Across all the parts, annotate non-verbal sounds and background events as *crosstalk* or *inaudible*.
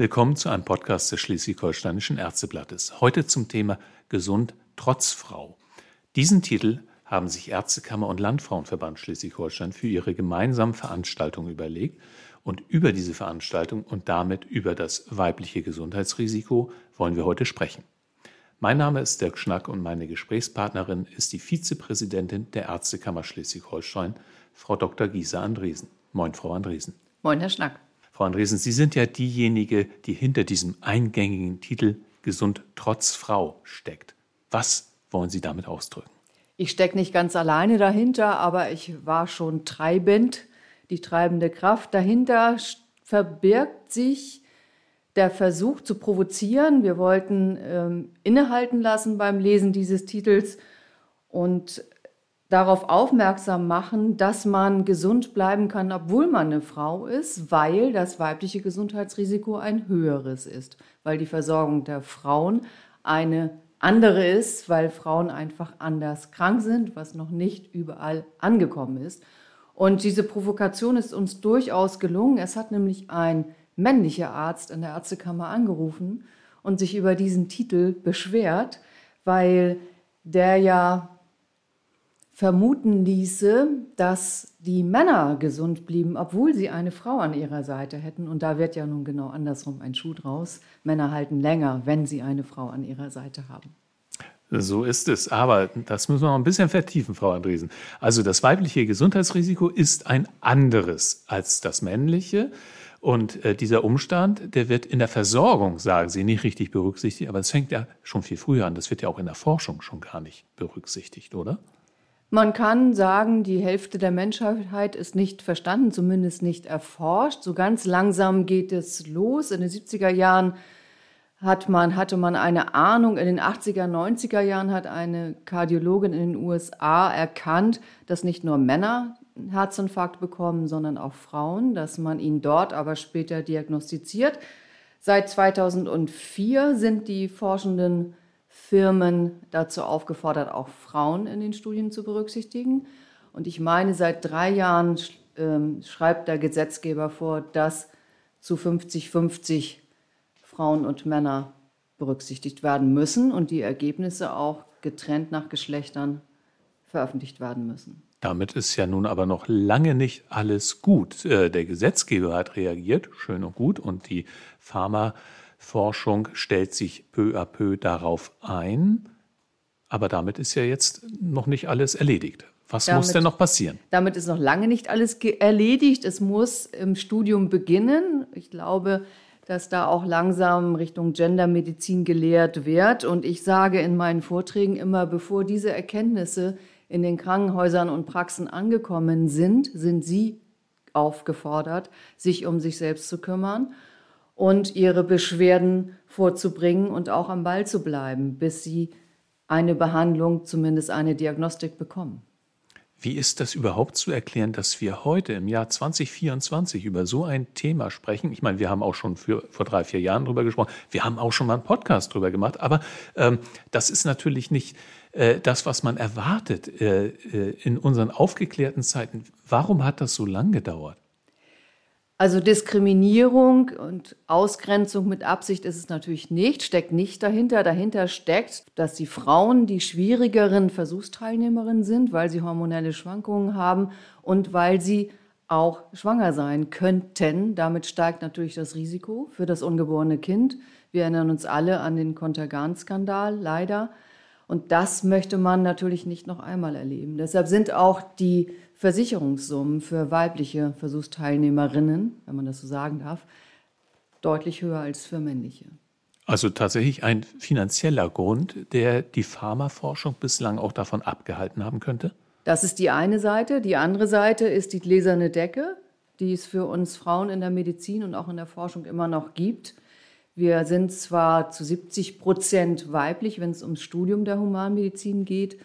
Willkommen zu einem Podcast des Schleswig-Holsteinischen Ärzteblattes. Heute zum Thema Gesund trotz Frau. Diesen Titel haben sich Ärztekammer und Landfrauenverband Schleswig-Holstein für ihre gemeinsame Veranstaltung überlegt. Und über diese Veranstaltung und damit über das weibliche Gesundheitsrisiko wollen wir heute sprechen. Mein Name ist Dirk Schnack und meine Gesprächspartnerin ist die Vizepräsidentin der Ärztekammer Schleswig-Holstein, Frau Dr. Gisa Andresen. Moin, Frau Andresen. Moin, Herr Schnack. Frau Andresen, Sie sind ja diejenige, die hinter diesem eingängigen Titel Gesund trotz Frau steckt. Was wollen Sie damit ausdrücken? Ich stecke nicht ganz alleine dahinter, aber ich war schon treibend, die treibende Kraft. Dahinter verbirgt sich der Versuch zu provozieren. Wir wollten ähm, innehalten lassen beim Lesen dieses Titels und darauf aufmerksam machen, dass man gesund bleiben kann, obwohl man eine Frau ist, weil das weibliche Gesundheitsrisiko ein höheres ist, weil die Versorgung der Frauen eine andere ist, weil Frauen einfach anders krank sind, was noch nicht überall angekommen ist. Und diese Provokation ist uns durchaus gelungen. Es hat nämlich ein männliche Arzt in der Ärztekammer angerufen und sich über diesen Titel beschwert, weil der ja vermuten ließe, dass die Männer gesund blieben, obwohl sie eine Frau an ihrer Seite hätten. Und da wird ja nun genau andersrum ein Schuh draus. Männer halten länger, wenn sie eine Frau an ihrer Seite haben. So ist es. Aber das müssen wir noch ein bisschen vertiefen, Frau Andresen. Also das weibliche Gesundheitsrisiko ist ein anderes als das männliche. Und äh, dieser Umstand, der wird in der Versorgung, sagen Sie, nicht richtig berücksichtigt, aber es fängt ja schon viel früher an. Das wird ja auch in der Forschung schon gar nicht berücksichtigt, oder? Man kann sagen, die Hälfte der Menschheit ist nicht verstanden, zumindest nicht erforscht. So ganz langsam geht es los. In den 70er Jahren hat man, hatte man eine Ahnung. In den 80er, 90er Jahren hat eine Kardiologin in den USA erkannt, dass nicht nur Männer Herzinfarkt bekommen, sondern auch Frauen, dass man ihn dort aber später diagnostiziert. Seit 2004 sind die forschenden Firmen dazu aufgefordert, auch Frauen in den Studien zu berücksichtigen. Und ich meine, seit drei Jahren äh, schreibt der Gesetzgeber vor, dass zu 50-50 Frauen und Männer berücksichtigt werden müssen und die Ergebnisse auch getrennt nach Geschlechtern veröffentlicht werden müssen. Damit ist ja nun aber noch lange nicht alles gut. Äh, der Gesetzgeber hat reagiert, schön und gut, und die Pharmaforschung stellt sich peu à peu darauf ein. Aber damit ist ja jetzt noch nicht alles erledigt. Was damit, muss denn noch passieren? Damit ist noch lange nicht alles erledigt. Es muss im Studium beginnen. Ich glaube, dass da auch langsam Richtung Gendermedizin gelehrt wird. Und ich sage in meinen Vorträgen immer, bevor diese Erkenntnisse in den Krankenhäusern und Praxen angekommen sind, sind sie aufgefordert, sich um sich selbst zu kümmern und ihre Beschwerden vorzubringen und auch am Ball zu bleiben, bis sie eine Behandlung, zumindest eine Diagnostik bekommen. Wie ist das überhaupt zu erklären, dass wir heute im Jahr 2024 über so ein Thema sprechen? Ich meine, wir haben auch schon für, vor drei, vier Jahren drüber gesprochen. Wir haben auch schon mal einen Podcast drüber gemacht. Aber ähm, das ist natürlich nicht äh, das, was man erwartet äh, äh, in unseren aufgeklärten Zeiten. Warum hat das so lange gedauert? Also Diskriminierung und Ausgrenzung mit Absicht ist es natürlich nicht, steckt nicht dahinter. Dahinter steckt, dass die Frauen die schwierigeren Versuchsteilnehmerinnen sind, weil sie hormonelle Schwankungen haben und weil sie auch schwanger sein könnten. Damit steigt natürlich das Risiko für das ungeborene Kind. Wir erinnern uns alle an den Kontergan-Skandal, leider. Und das möchte man natürlich nicht noch einmal erleben. Deshalb sind auch die Versicherungssummen für weibliche Versuchsteilnehmerinnen, wenn man das so sagen darf, deutlich höher als für männliche. Also tatsächlich ein finanzieller Grund, der die Pharmaforschung bislang auch davon abgehalten haben könnte? Das ist die eine Seite. Die andere Seite ist die gläserne Decke, die es für uns Frauen in der Medizin und auch in der Forschung immer noch gibt. Wir sind zwar zu 70 Prozent weiblich, wenn es ums Studium der Humanmedizin geht,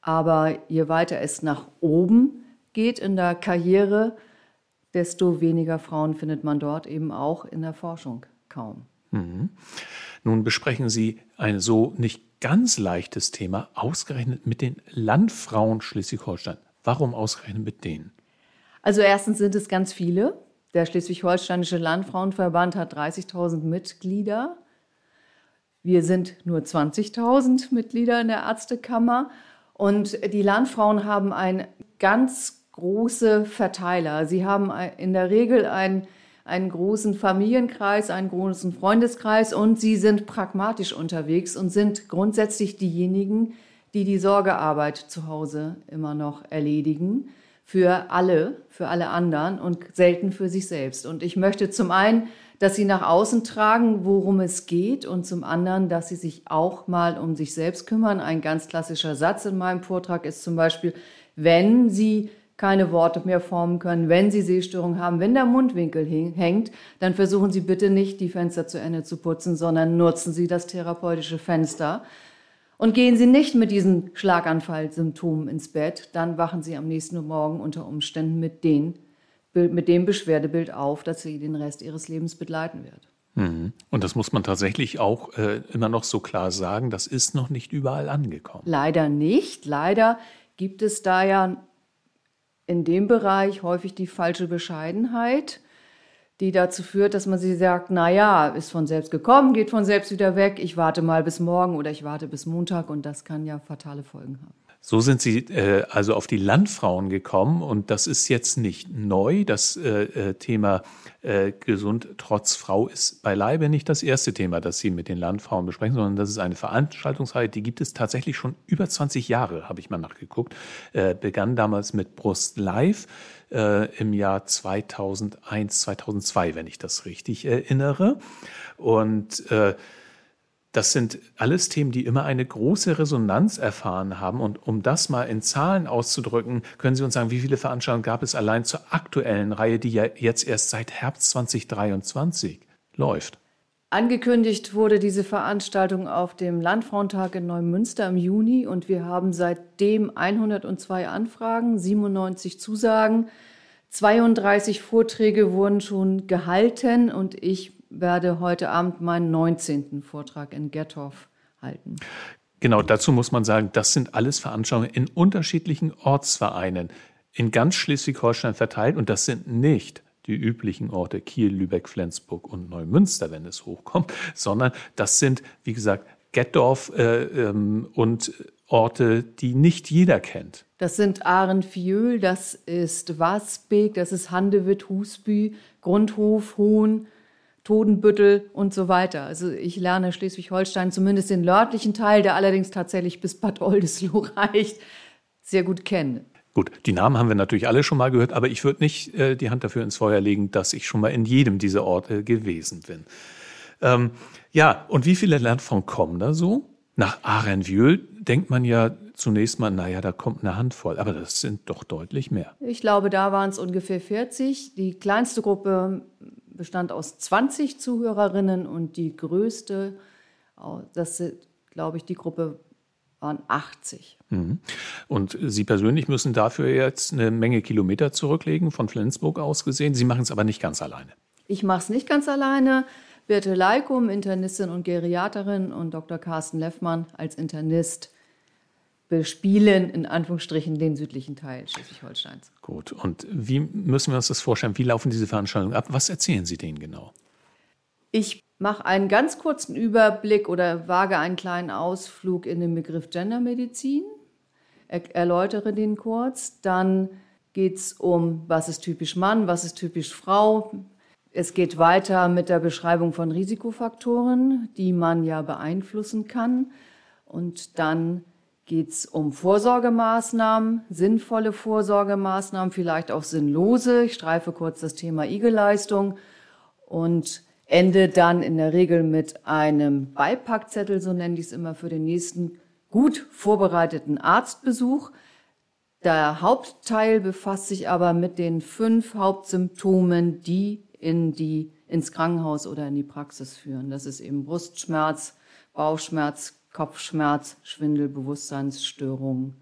aber je weiter es nach oben geht in der Karriere, desto weniger Frauen findet man dort eben auch in der Forschung kaum. Mhm. Nun besprechen Sie ein so nicht ganz leichtes Thema, ausgerechnet mit den Landfrauen Schleswig-Holstein. Warum ausgerechnet mit denen? Also erstens sind es ganz viele. Der Schleswig-Holsteinische Landfrauenverband hat 30.000 Mitglieder. Wir sind nur 20.000 Mitglieder in der Ärztekammer und die Landfrauen haben einen ganz große Verteiler. Sie haben in der Regel einen, einen großen Familienkreis, einen großen Freundeskreis und sie sind pragmatisch unterwegs und sind grundsätzlich diejenigen, die die Sorgearbeit zu Hause immer noch erledigen für alle, für alle anderen und selten für sich selbst. Und ich möchte zum einen, dass sie nach außen tragen, worum es geht und zum anderen, dass sie sich auch mal um sich selbst kümmern. Ein ganz klassischer Satz in meinem Vortrag ist zum Beispiel, wenn sie keine Worte mehr formen können, wenn sie Sehstörungen haben, wenn der Mundwinkel hängt, dann versuchen Sie bitte nicht, die Fenster zu Ende zu putzen, sondern nutzen Sie das therapeutische Fenster. Und gehen Sie nicht mit diesen Schlaganfallsymptomen ins Bett, dann wachen Sie am nächsten Morgen unter Umständen mit, den, mit dem Beschwerdebild auf, das Sie den Rest Ihres Lebens begleiten wird. Mhm. Und das muss man tatsächlich auch äh, immer noch so klar sagen, das ist noch nicht überall angekommen. Leider nicht. Leider gibt es da ja in dem Bereich häufig die falsche Bescheidenheit die dazu führt, dass man sich sagt, na ja, ist von selbst gekommen, geht von selbst wieder weg, ich warte mal bis morgen oder ich warte bis Montag und das kann ja fatale Folgen haben. So sind Sie äh, also auf die Landfrauen gekommen und das ist jetzt nicht neu. Das äh, äh, Thema äh, gesund trotz Frau ist beileibe nicht das erste Thema, das Sie mit den Landfrauen besprechen, sondern das ist eine Veranstaltungsreihe, die gibt es tatsächlich schon über 20 Jahre, habe ich mal nachgeguckt. Äh, begann damals mit Brust Live äh, im Jahr 2001, 2002, wenn ich das richtig erinnere. Und das sind alles Themen, die immer eine große Resonanz erfahren haben. Und um das mal in Zahlen auszudrücken, können Sie uns sagen, wie viele Veranstaltungen gab es allein zur aktuellen Reihe, die ja jetzt erst seit Herbst 2023 läuft? Angekündigt wurde diese Veranstaltung auf dem Landfrauentag in Neumünster im Juni und wir haben seitdem 102 Anfragen, 97 Zusagen, 32 Vorträge wurden schon gehalten und ich werde heute Abend meinen 19. Vortrag in Gettorf halten. Genau, dazu muss man sagen, das sind alles Veranstaltungen in unterschiedlichen Ortsvereinen in ganz Schleswig-Holstein verteilt und das sind nicht die üblichen Orte Kiel, Lübeck, Flensburg und Neumünster, wenn es hochkommt, sondern das sind, wie gesagt, Gettorf äh, ähm, und Orte, die nicht jeder kennt. Das sind Ahrenfiöl, das ist Wasbeek, das ist Handewitt, Husby, Grundhof, Hohn, Todenbüttel und so weiter. Also ich lerne Schleswig-Holstein, zumindest den nördlichen Teil, der allerdings tatsächlich bis Bad Oldesloe *laughs* reicht, sehr gut kennen. Gut, die Namen haben wir natürlich alle schon mal gehört, aber ich würde nicht äh, die Hand dafür ins Feuer legen, dass ich schon mal in jedem dieser Orte gewesen bin. Ähm, ja, und wie viele Lernfonds kommen da so? Nach Arenvieux denkt man ja zunächst mal, naja, da kommt eine Handvoll, aber das sind doch deutlich mehr. Ich glaube, da waren es ungefähr 40. Die kleinste Gruppe bestand aus 20 Zuhörerinnen und die größte, das glaube ich, die Gruppe waren 80. Mhm. Und Sie persönlich müssen dafür jetzt eine Menge Kilometer zurücklegen, von Flensburg aus gesehen. Sie machen es aber nicht ganz alleine. Ich mache es nicht ganz alleine. Birte Leikum, Internistin und Geriaterin und Dr. Carsten Leffmann als Internist bespielen in Anführungsstrichen den südlichen Teil Schleswig-Holsteins. Gut. Und wie müssen wir uns das vorstellen? Wie laufen diese Veranstaltungen ab? Was erzählen Sie denen genau? Ich mache einen ganz kurzen Überblick oder wage einen kleinen Ausflug in den Begriff Gendermedizin, er erläutere den kurz. Dann geht es um, was ist typisch Mann, was ist typisch Frau. Es geht weiter mit der Beschreibung von Risikofaktoren, die man ja beeinflussen kann. Und dann geht es um Vorsorgemaßnahmen, sinnvolle Vorsorgemaßnahmen, vielleicht auch sinnlose. Ich streife kurz das Thema IG-Leistung und ende dann in der Regel mit einem Beipackzettel, so nenne ich es immer, für den nächsten gut vorbereiteten Arztbesuch. Der Hauptteil befasst sich aber mit den fünf Hauptsymptomen, die in die, ins Krankenhaus oder in die Praxis führen. Das ist eben Brustschmerz, Bauchschmerz, Kopfschmerz, Schwindel, Bewusstseinsstörungen.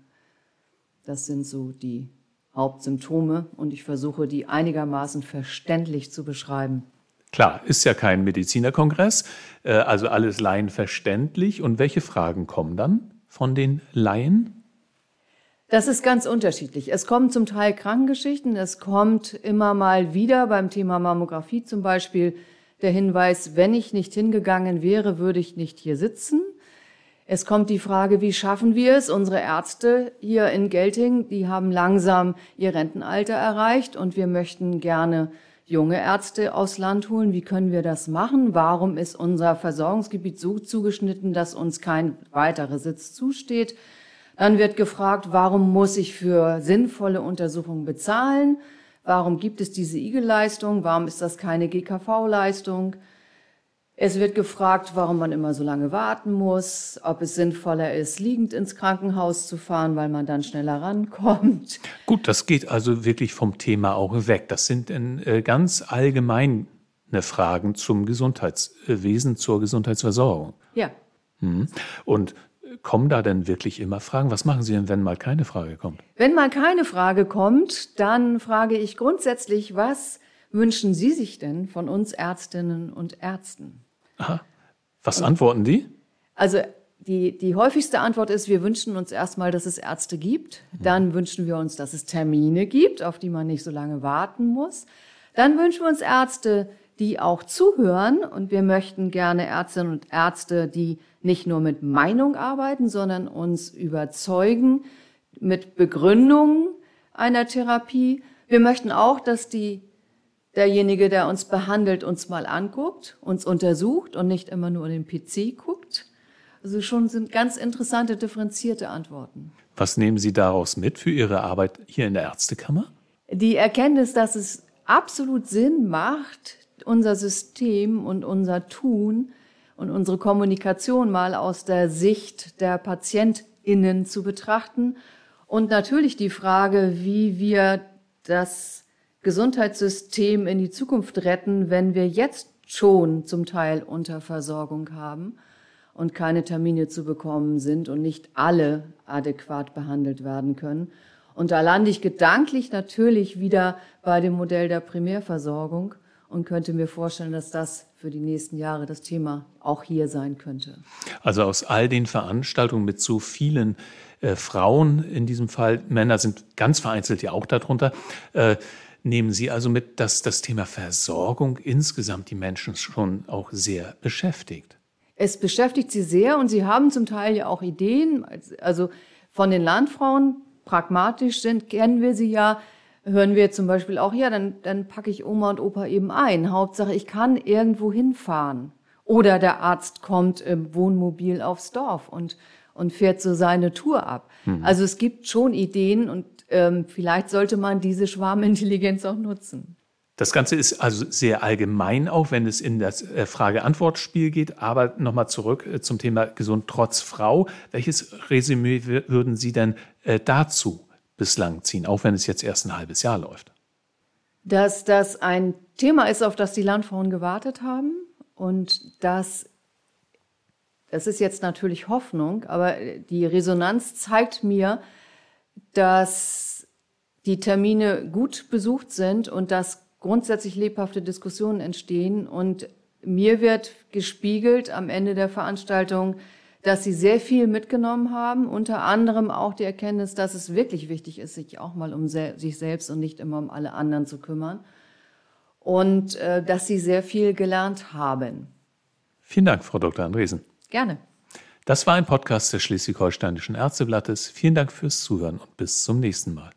Das sind so die Hauptsymptome und ich versuche, die einigermaßen verständlich zu beschreiben. Klar, ist ja kein Medizinerkongress, äh, also alles Laien verständlich. Und welche Fragen kommen dann von den Laien? Das ist ganz unterschiedlich. Es kommen zum Teil Krankengeschichten, es kommt immer mal wieder beim Thema Mammographie zum Beispiel der Hinweis, wenn ich nicht hingegangen wäre, würde ich nicht hier sitzen. Es kommt die Frage, wie schaffen wir es? Unsere Ärzte hier in Gelting, die haben langsam ihr Rentenalter erreicht und wir möchten gerne junge Ärzte aus Land holen. Wie können wir das machen? Warum ist unser Versorgungsgebiet so zugeschnitten, dass uns kein weiterer Sitz zusteht? Dann wird gefragt, warum muss ich für sinnvolle Untersuchungen bezahlen? Warum gibt es diese IG-Leistung? Warum ist das keine GKV-Leistung? Es wird gefragt, warum man immer so lange warten muss, ob es sinnvoller ist, liegend ins Krankenhaus zu fahren, weil man dann schneller rankommt. Gut, das geht also wirklich vom Thema auch weg. Das sind äh, ganz allgemeine Fragen zum Gesundheitswesen, zur Gesundheitsversorgung. Ja. Mhm. Und kommen da denn wirklich immer Fragen? Was machen Sie denn, wenn mal keine Frage kommt? Wenn mal keine Frage kommt, dann frage ich grundsätzlich, was wünschen Sie sich denn von uns Ärztinnen und Ärzten? Aha. Was und, antworten die? Also die, die häufigste Antwort ist, wir wünschen uns erstmal, dass es Ärzte gibt. Dann wünschen wir uns, dass es Termine gibt, auf die man nicht so lange warten muss. Dann wünschen wir uns Ärzte, die auch zuhören. Und wir möchten gerne Ärztinnen und Ärzte, die nicht nur mit Meinung arbeiten, sondern uns überzeugen mit Begründung einer Therapie. Wir möchten auch, dass die derjenige, der uns behandelt, uns mal anguckt, uns untersucht und nicht immer nur in den PC guckt. Also schon sind ganz interessante, differenzierte Antworten. Was nehmen Sie daraus mit für Ihre Arbeit hier in der Ärztekammer? Die Erkenntnis, dass es absolut Sinn macht, unser System und unser Tun und unsere Kommunikation mal aus der Sicht der PatientInnen zu betrachten. Und natürlich die Frage, wie wir das Gesundheitssystem in die Zukunft retten, wenn wir jetzt schon zum Teil Unterversorgung haben und keine Termine zu bekommen sind und nicht alle adäquat behandelt werden können. Und da lande ich gedanklich natürlich wieder bei dem Modell der Primärversorgung und könnte mir vorstellen, dass das für die nächsten Jahre das Thema auch hier sein könnte. Also aus all den Veranstaltungen mit so vielen äh, Frauen, in diesem Fall Männer sind ganz vereinzelt ja auch darunter, äh, nehmen Sie also mit, dass das Thema Versorgung insgesamt die Menschen schon auch sehr beschäftigt. Es beschäftigt sie sehr und sie haben zum Teil ja auch Ideen. Also von den Landfrauen pragmatisch sind, kennen wir sie ja, hören wir zum Beispiel auch, ja, dann, dann packe ich Oma und Opa eben ein. Hauptsache, ich kann irgendwo hinfahren. Oder der Arzt kommt im Wohnmobil aufs Dorf und, und fährt so seine Tour ab. Mhm. Also es gibt schon Ideen und ähm, vielleicht sollte man diese Schwarmintelligenz auch nutzen. Das Ganze ist also sehr allgemein, auch wenn es in das äh, Frage-Antwort-Spiel geht. Aber nochmal zurück äh, zum Thema Gesund trotz Frau. Welches Resümee würden Sie denn äh, dazu bislang ziehen, auch wenn es jetzt erst ein halbes Jahr läuft? Dass das ein Thema ist, auf das die Landfrauen gewartet haben und dass das ist jetzt natürlich Hoffnung, aber die Resonanz zeigt mir, dass die Termine gut besucht sind und dass grundsätzlich lebhafte Diskussionen entstehen. Und mir wird gespiegelt am Ende der Veranstaltung, dass sie sehr viel mitgenommen haben, unter anderem auch die Erkenntnis, dass es wirklich wichtig ist, sich auch mal um sich selbst und nicht immer um alle anderen zu kümmern und äh, dass sie sehr viel gelernt haben. Vielen Dank, Frau Dr. Andresen. Gerne. Das war ein Podcast des Schleswig-Holsteinischen Ärzteblattes. Vielen Dank fürs Zuhören und bis zum nächsten Mal.